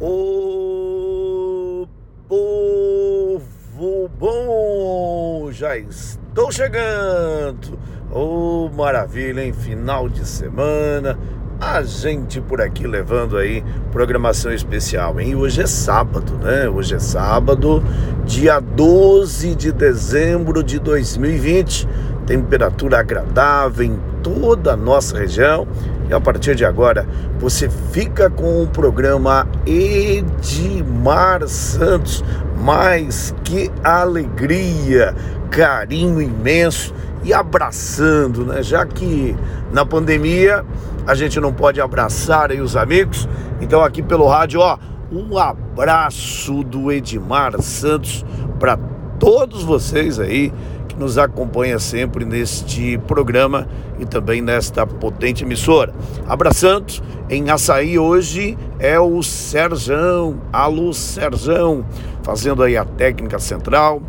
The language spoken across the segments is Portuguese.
O povo bom, já estou chegando. Oh, maravilha, em final de semana. A gente por aqui levando aí programação especial, hein? Hoje é sábado, né? Hoje é sábado, dia 12 de dezembro de 2020. Temperatura agradável em toda a nossa região e a partir de agora, você fica com o programa Edmar Santos. Mais que alegria, carinho imenso e abraçando, né? Já que na pandemia a gente não pode abraçar aí os amigos, então aqui pelo rádio, ó, um abraço do Edmar Santos para todos vocês aí que nos acompanha sempre neste programa e também nesta potente emissora. Abraçando, em Açaí hoje é o Serjão, alô Serjão, fazendo aí a técnica central.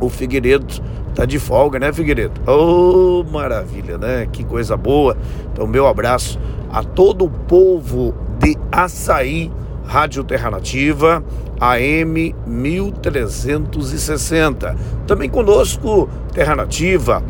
O Figueiredo tá de folga, né, Figueiredo? Oh, maravilha, né? Que coisa boa. Então, meu abraço a todo o povo de Açaí, Rádio Terra Nativa, AM 1360. Também conosco, Terra Nativa,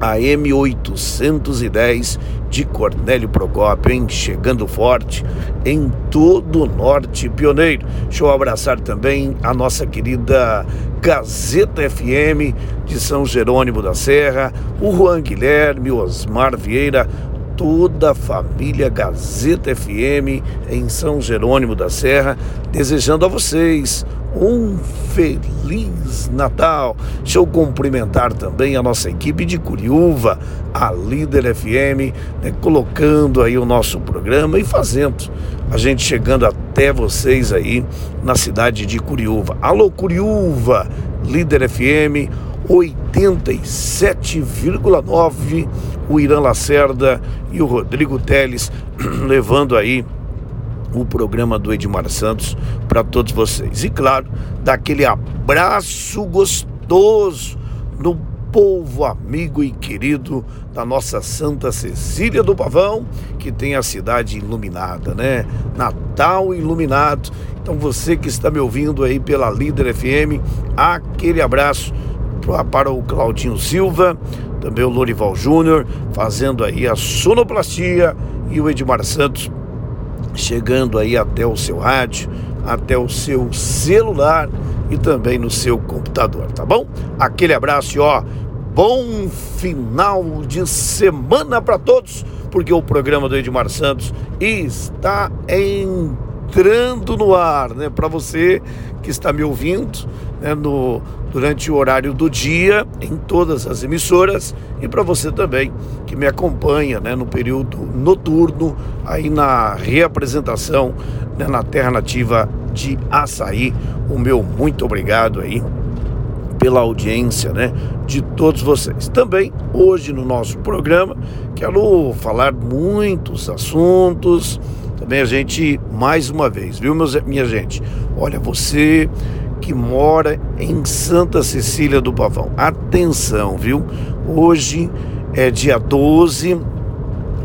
AM 810 de Cornélio Procópio, hein? chegando forte em todo o norte pioneiro. Deixa eu abraçar também a nossa querida Gazeta FM de São Jerônimo da Serra, o Juan Guilherme, Osmar Vieira, toda a família Gazeta FM em São Jerônimo da Serra, desejando a vocês um feliz Natal. Deixa eu cumprimentar também a nossa equipe de Curiúva, a Líder FM, né, colocando aí o nosso programa e fazendo a gente chegando até vocês aí na cidade de Curiúva. Alô Curiúva, Líder FM 87,9 o Irã Lacerda e o Rodrigo Teles levando aí o programa do Edmar Santos para todos vocês. E claro, daquele abraço gostoso no povo amigo e querido da nossa Santa Cecília do Pavão, que tem a cidade iluminada, né? Natal iluminado. Então você que está me ouvindo aí pela Líder FM, aquele abraço para o Claudinho Silva, também o Lorival Júnior, fazendo aí a sonoplastia e o Edmar Santos chegando aí até o seu rádio, até o seu celular e também no seu computador, tá bom? Aquele abraço e ó, bom final de semana para todos, porque o programa do Edmar Santos está entrando no ar, né? Para você que está me ouvindo né, no, durante o horário do dia em todas as emissoras e para você também que me acompanha né, no período noturno aí na reapresentação né, na Terra Nativa de Açaí. O meu muito obrigado aí pela audiência, né, de todos vocês. Também hoje no nosso programa quero falar muitos assuntos. Também a gente mais uma vez, viu, meus, minha gente? Olha, você que mora em Santa Cecília do Pavão. Atenção, viu? Hoje é dia 12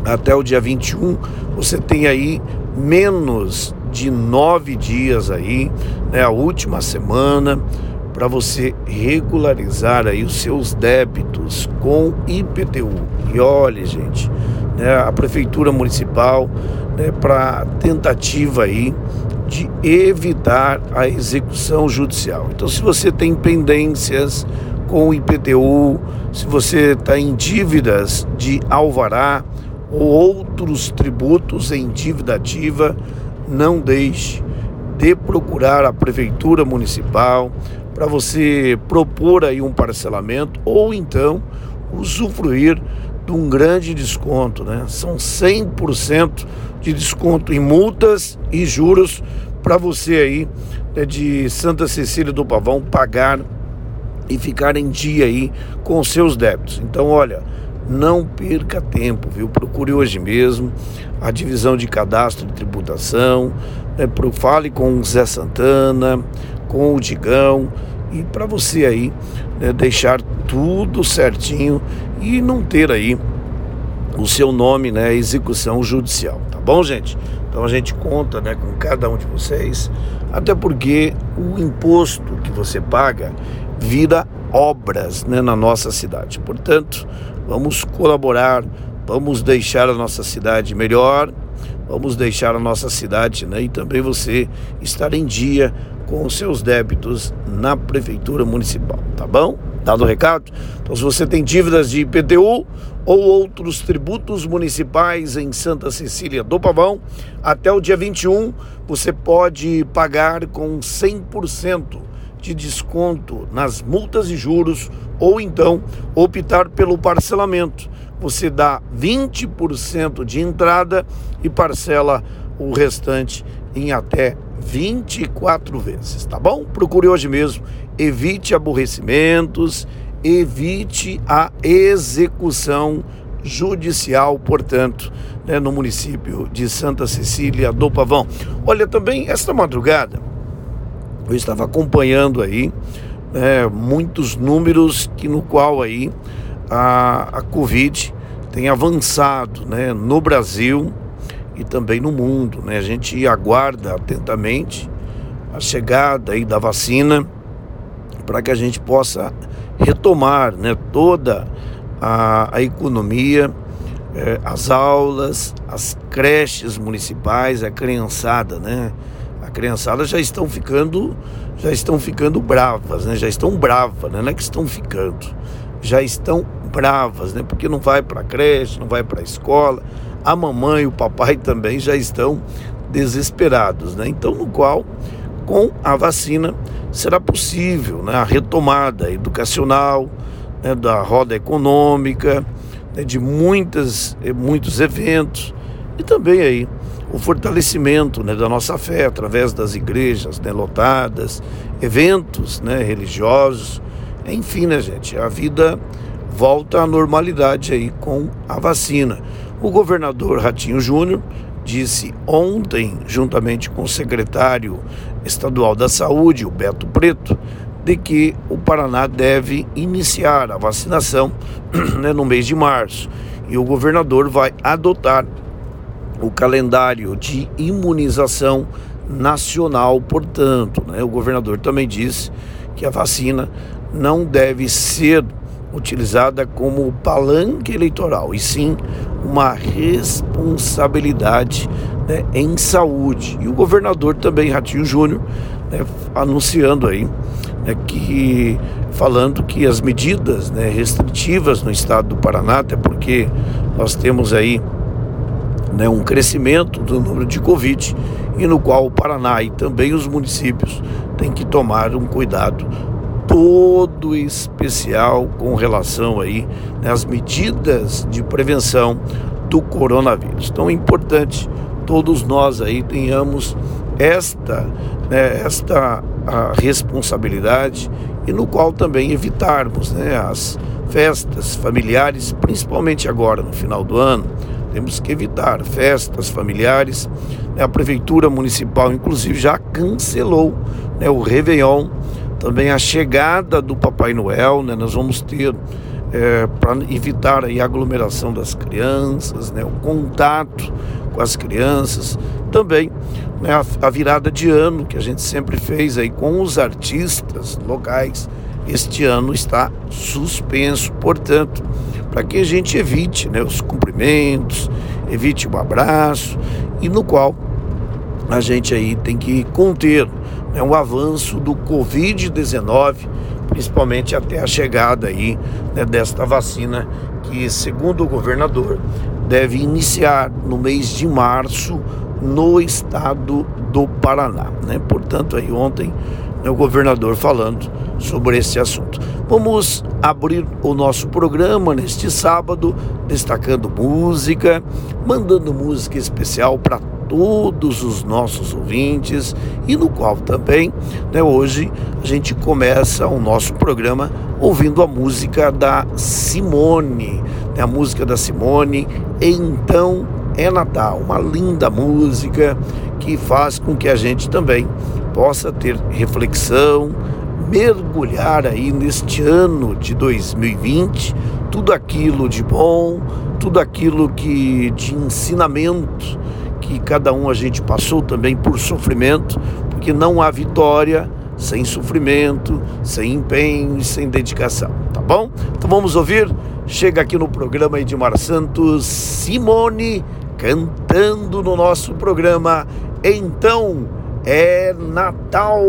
até o dia 21. Você tem aí menos de nove dias aí, né? A última semana para você regularizar aí os seus débitos com IPTU. E olha, gente, né, a prefeitura municipal, né, para tentativa aí de evitar a execução judicial. Então, se você tem pendências com o IPTU, se você está em dívidas de alvará ou outros tributos em dívida ativa, não deixe de procurar a prefeitura municipal para você propor aí um parcelamento ou então usufruir de um grande desconto, né? São 100% de desconto em multas e juros para você aí né, de Santa Cecília do Pavão pagar e ficar em dia aí com seus débitos. Então, olha, não perca tempo, viu? Procure hoje mesmo a divisão de cadastro de tributação, né? fale com o Zé Santana, com o Digão e para você aí né, deixar tudo certinho e não ter aí o seu nome, né, execução judicial, tá bom, gente? Então a gente conta né, com cada um de vocês, até porque o imposto que você paga vira obras né, na nossa cidade. Portanto, vamos colaborar, vamos deixar a nossa cidade melhor, vamos deixar a nossa cidade né, e também você estar em dia com os seus débitos na prefeitura municipal, tá bom? Dado o recado? Então, se você tem dívidas de IPTU ou outros tributos municipais em Santa Cecília do Pavão, até o dia 21 você pode pagar com 100% de desconto nas multas e juros ou então optar pelo parcelamento. Você dá 20% de entrada e parcela o restante em até 24 vezes, tá bom? Procure hoje mesmo, evite aborrecimentos, evite a execução judicial, portanto, né, no município de Santa Cecília do Pavão. Olha, também esta madrugada eu estava acompanhando aí né, muitos números que no qual aí a, a Covid tem avançado né, no Brasil e também no mundo. Né? A gente aguarda atentamente a chegada aí da vacina para que a gente possa retomar né, toda a, a economia, eh, as aulas, as creches municipais, a criançada, né? A criançada já estão ficando, já estão ficando bravas, né? Já estão bravas, né? Não é que estão ficando, já estão bravas, né? Porque não vai para a creche, não vai para a escola, a mamãe e o papai também já estão desesperados, né? Então, no qual, com a vacina, será possível né, a retomada educacional, né, da roda econômica, né, de muitas, muitos eventos e também aí o fortalecimento né, da nossa fé através das igrejas né, lotadas, eventos né, religiosos, enfim, né, gente, a vida volta à normalidade aí com a vacina. O governador Ratinho Júnior disse ontem, juntamente com o secretário estadual da Saúde, o Beto Preto, de que o Paraná deve iniciar a vacinação né, no mês de março. E o governador vai adotar o calendário de imunização nacional, portanto. Né, o governador também disse que a vacina não deve ser utilizada como palanque eleitoral, e sim uma responsabilidade né, em saúde. E o governador também, Ratinho Júnior, né, anunciando aí né, que falando que as medidas né, restritivas no estado do Paraná, até porque nós temos aí né, um crescimento do número de Covid e no qual o Paraná e também os municípios têm que tomar um cuidado todo especial com relação aí né, às medidas de prevenção do coronavírus. Então é importante todos nós aí tenhamos esta, né, esta responsabilidade e no qual também evitarmos né, as festas familiares, principalmente agora no final do ano, temos que evitar festas familiares. A prefeitura municipal, inclusive, já cancelou né, o Réveillon também a chegada do Papai Noel, né? Nós vamos ter é, para evitar a aglomeração das crianças, né? O contato com as crianças, também né? a, a virada de ano que a gente sempre fez aí com os artistas locais. Este ano está suspenso, portanto, para que a gente evite né, os cumprimentos, evite o abraço e no qual a gente aí tem que conter né, o avanço do Covid-19, principalmente até a chegada aí né, desta vacina que, segundo o governador, deve iniciar no mês de março no estado do Paraná. Né? Portanto, aí ontem né, o governador falando sobre esse assunto. Vamos abrir o nosso programa neste sábado, destacando música, mandando música especial para todos os nossos ouvintes e no qual também, né, hoje a gente começa o nosso programa ouvindo a música da Simone, né, a música da Simone, Então é Natal, uma linda música que faz com que a gente também possa ter reflexão, mergulhar aí neste ano de 2020, tudo aquilo de bom, tudo aquilo que de ensinamento que cada um a gente passou também por sofrimento, porque não há vitória sem sofrimento, sem empenho e sem dedicação, tá bom? Então vamos ouvir. Chega aqui no programa Edmar Santos, Simone cantando no nosso programa. Então é Natal.